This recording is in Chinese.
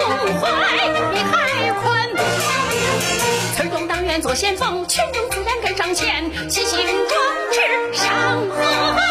胸怀比海宽村中党员做先锋群众自然跟上前齐心壮志上河